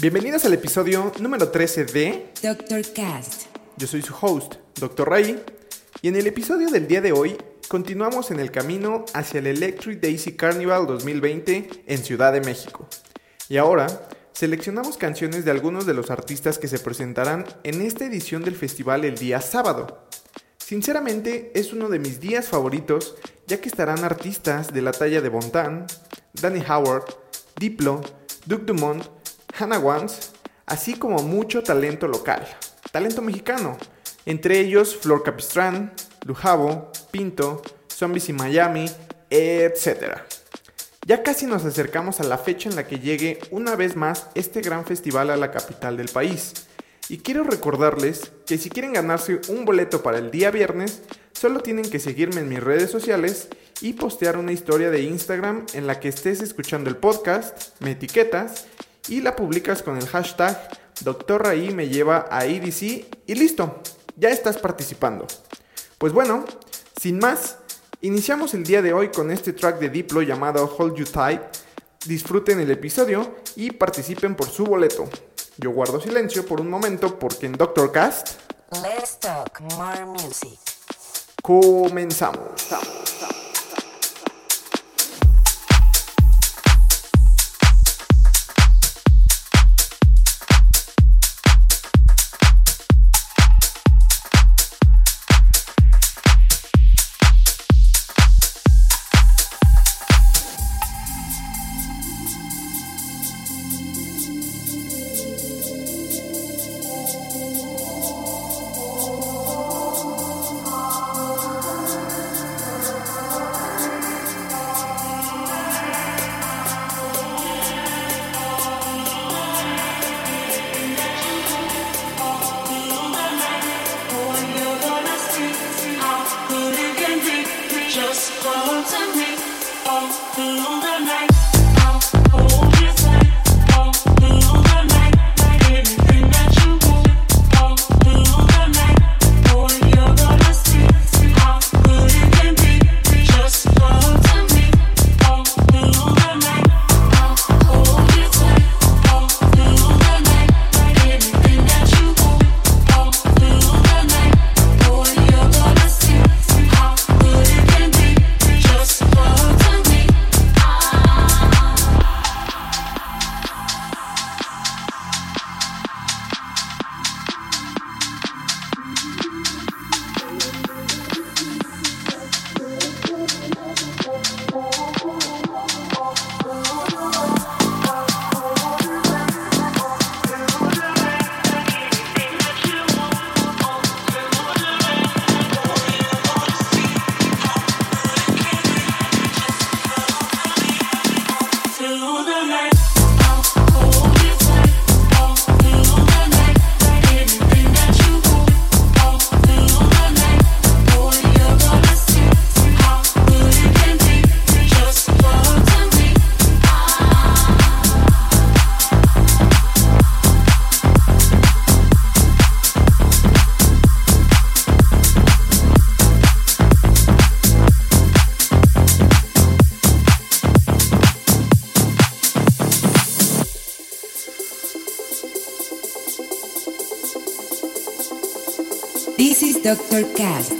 Bienvenidos al episodio número 13 de Dr. Cast. Yo soy su host, Dr. Ray, y en el episodio del día de hoy continuamos en el camino hacia el Electric Daisy Carnival 2020 en Ciudad de México. Y ahora seleccionamos canciones de algunos de los artistas que se presentarán en esta edición del festival el día sábado. Sinceramente es uno de mis días favoritos ya que estarán artistas de la talla de Bontan, Danny Howard, Diplo, Duke Dumont, Hannah Wans, así como mucho talento local, talento mexicano, entre ellos Flor Capistrán, Lujabo, Pinto, Zombies y Miami, etc. Ya casi nos acercamos a la fecha en la que llegue una vez más este gran festival a la capital del país. Y quiero recordarles que si quieren ganarse un boleto para el día viernes, solo tienen que seguirme en mis redes sociales y postear una historia de Instagram en la que estés escuchando el podcast, me etiquetas y la publicas con el hashtag Doctor Raí me lleva a EDC y listo, ya estás participando. Pues bueno, sin más, iniciamos el día de hoy con este track de Diplo llamado Hold You Tight. Disfruten el episodio y participen por su boleto. Yo guardo silencio por un momento porque en Doctor Cast Let's talk more music. comenzamos. Just is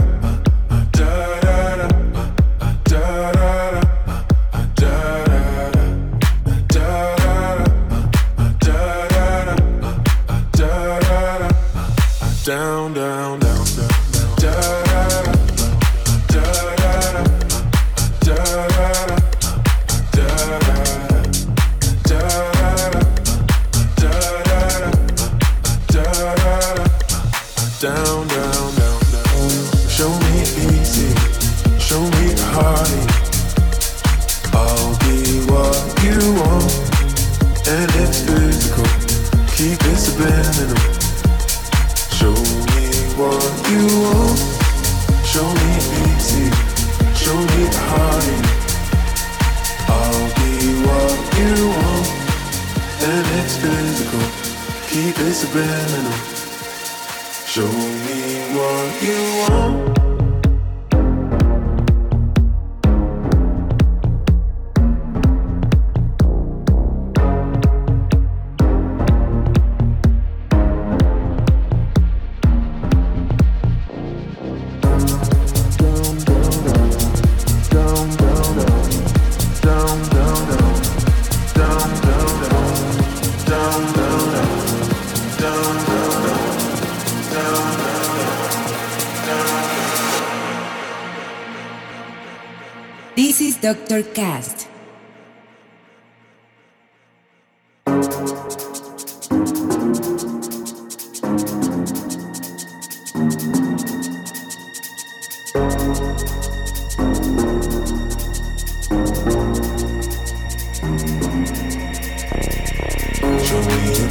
down,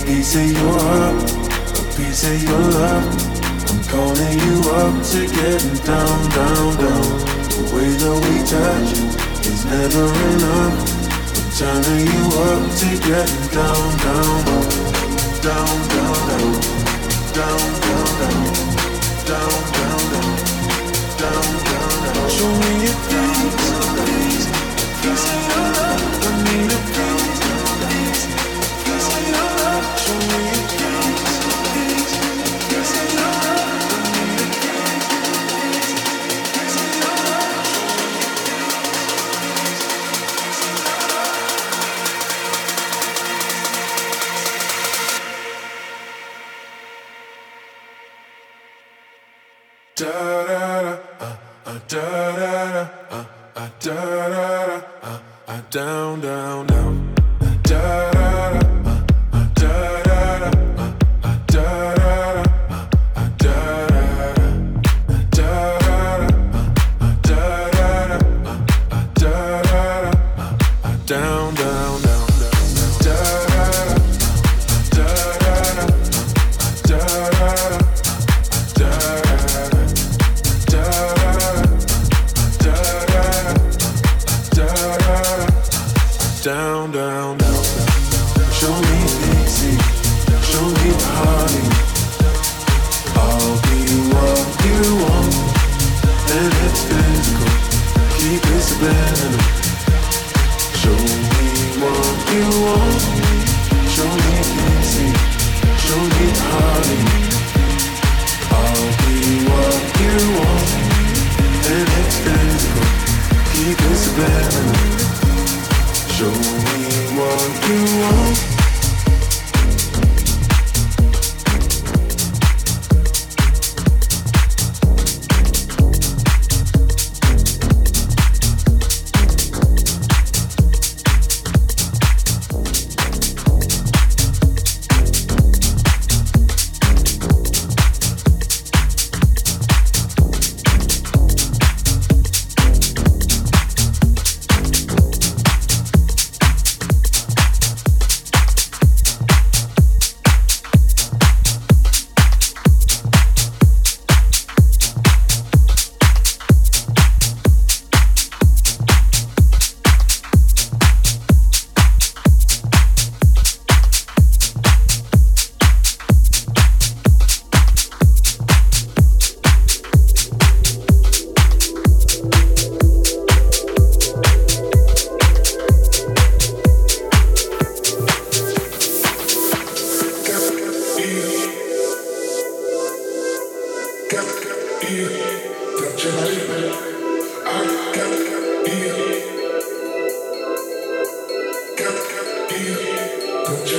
piece of your heart, a piece of your love. I'm calling you up to getting down, down, down. The way that we touch is never enough. I'm turning you up to getting down, down, down, down, down, down, down, down, down, down, down, down, down, down. Show me a piece, a piece, piece of your love.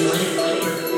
money.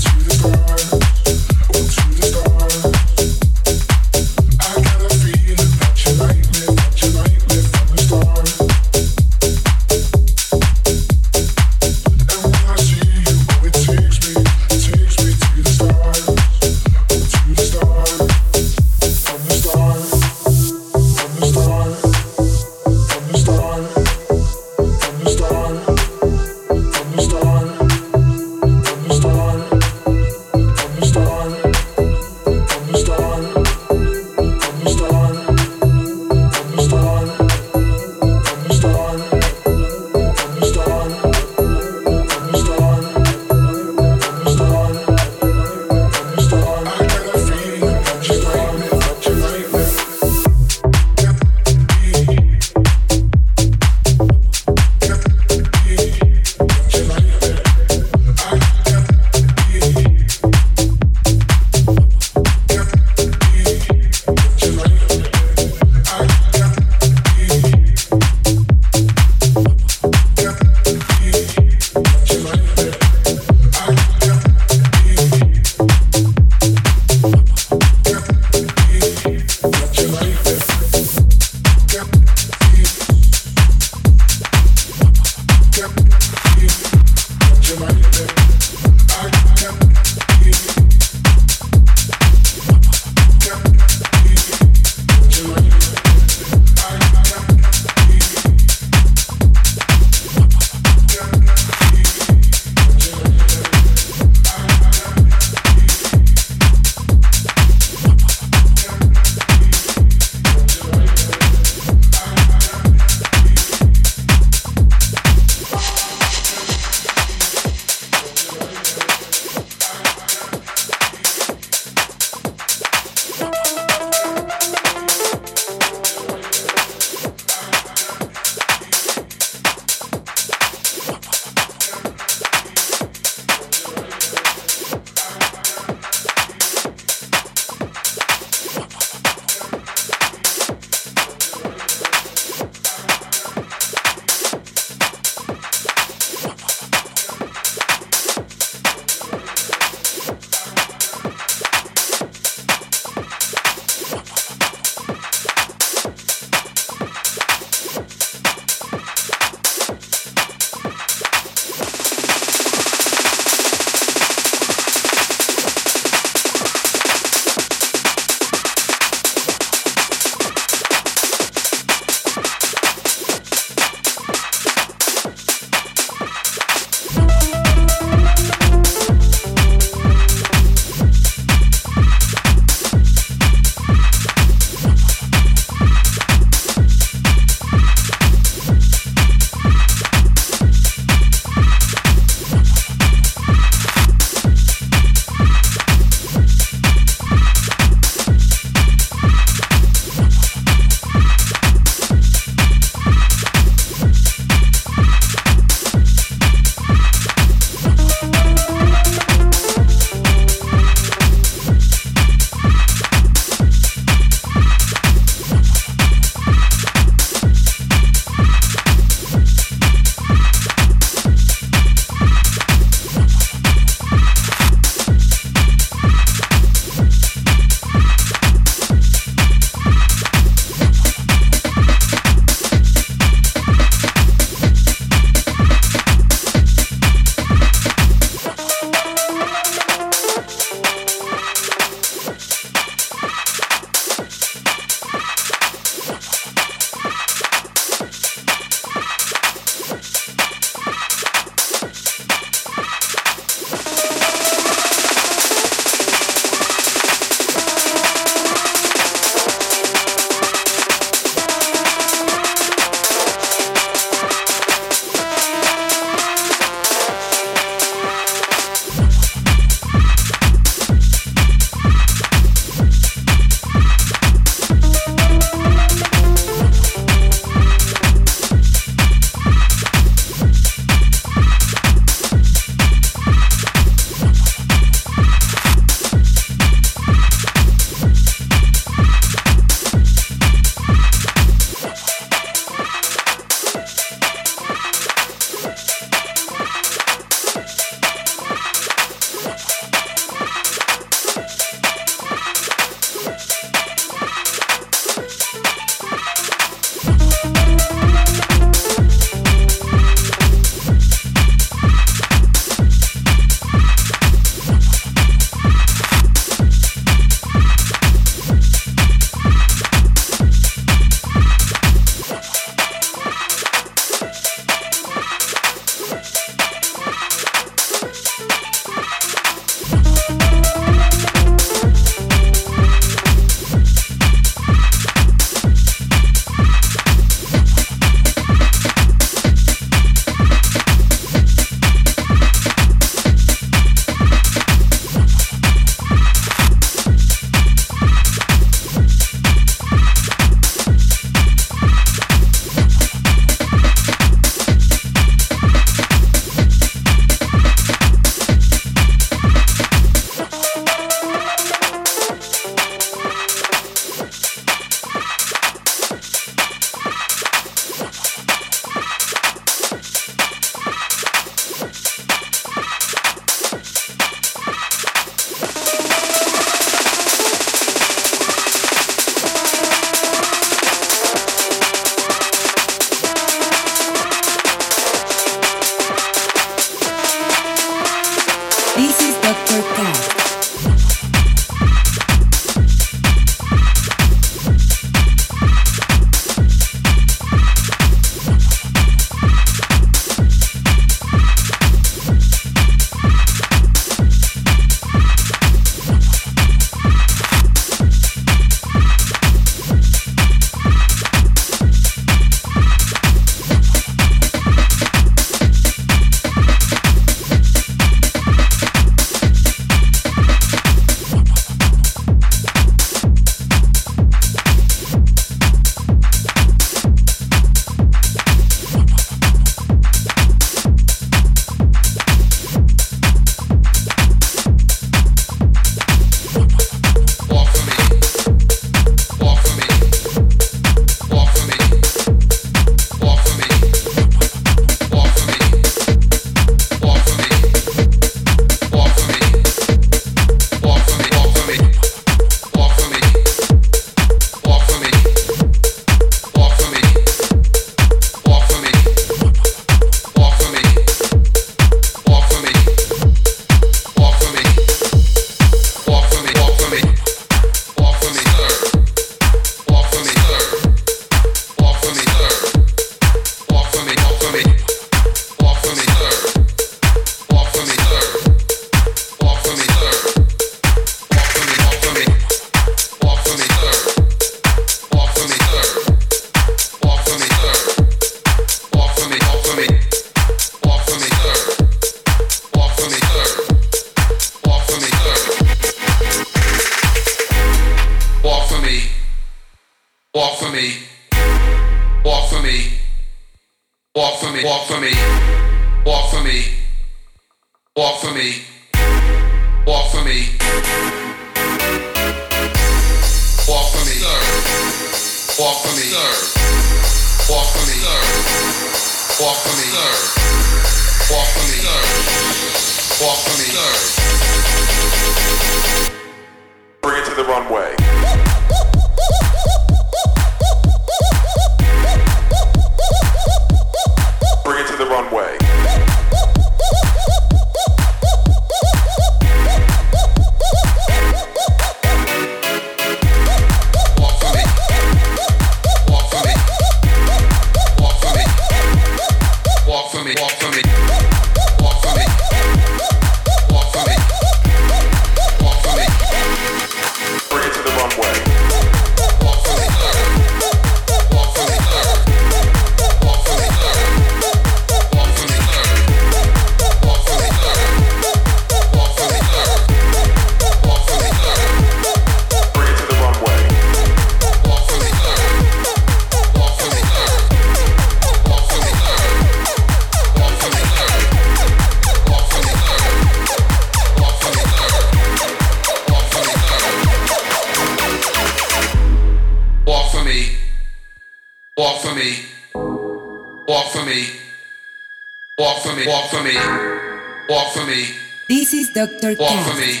Dr. Walk for Cat. me.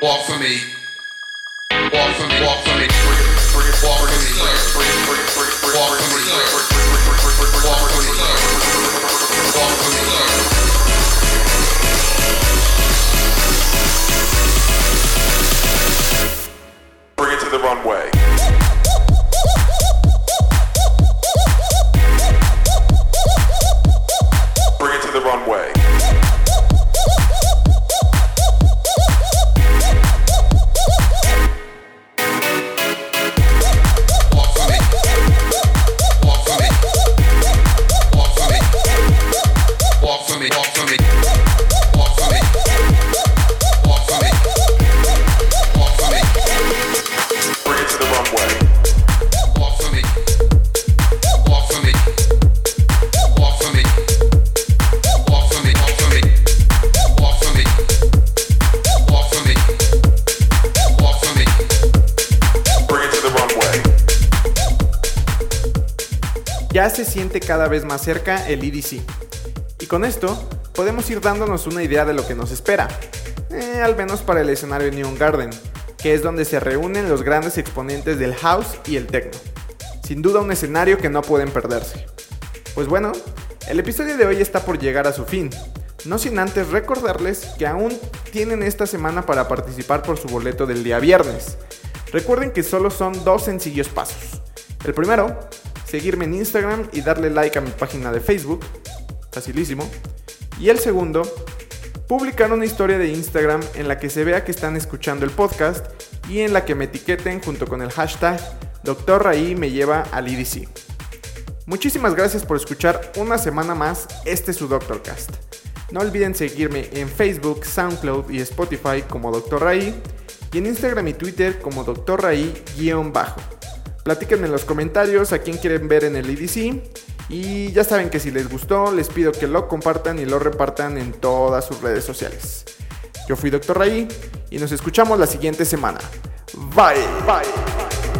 Walk for me. Walk for me. Walk for me. Walk for me. Walk for me. Walk for me, sir. Walk for me, sir. Bring it to the runway. Cada vez más cerca el EDC. Y con esto podemos ir dándonos una idea de lo que nos espera, eh, al menos para el escenario Neon Garden, que es donde se reúnen los grandes exponentes del house y el techno. Sin duda un escenario que no pueden perderse. Pues bueno, el episodio de hoy está por llegar a su fin, no sin antes recordarles que aún tienen esta semana para participar por su boleto del día viernes. Recuerden que solo son dos sencillos pasos. El primero, seguirme en Instagram y darle like a mi página de Facebook, facilísimo. Y el segundo, publicar una historia de Instagram en la que se vea que están escuchando el podcast y en la que me etiqueten junto con el hashtag Dr. Raí me lleva al EDC. Muchísimas gracias por escuchar una semana más este su Doctorcast. No olviden seguirme en Facebook, SoundCloud y Spotify como Dr. Raí y en Instagram y Twitter como Dr. Raí-bajo. Platíquenme en los comentarios a quién quieren ver en el EDC y ya saben que si les gustó les pido que lo compartan y lo repartan en todas sus redes sociales. Yo fui Dr. Raí y nos escuchamos la siguiente semana. Bye, bye.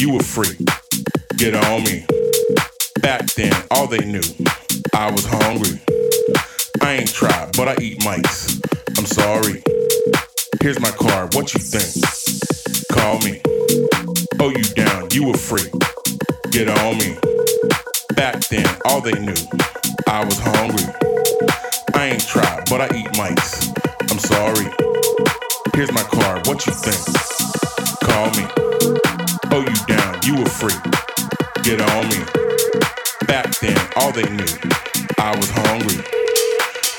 You were free. Get on me. Back then, all they knew, I was hungry. I ain't tried, but I eat mice. I'm sorry. Here's my card, what you think? Call me. Oh, you down, you were free. Get on me. Back then, all they knew, I was hungry. I ain't tried, but I eat mice. I'm sorry. Here's my card, what you think? Call me. Oh, you down, you were free. Get on me. Back then, all they knew, I was hungry.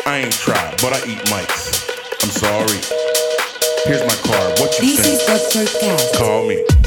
I ain't tried, but I eat mice. I'm sorry. Here's my card, what you This think? is. Cast. Call me.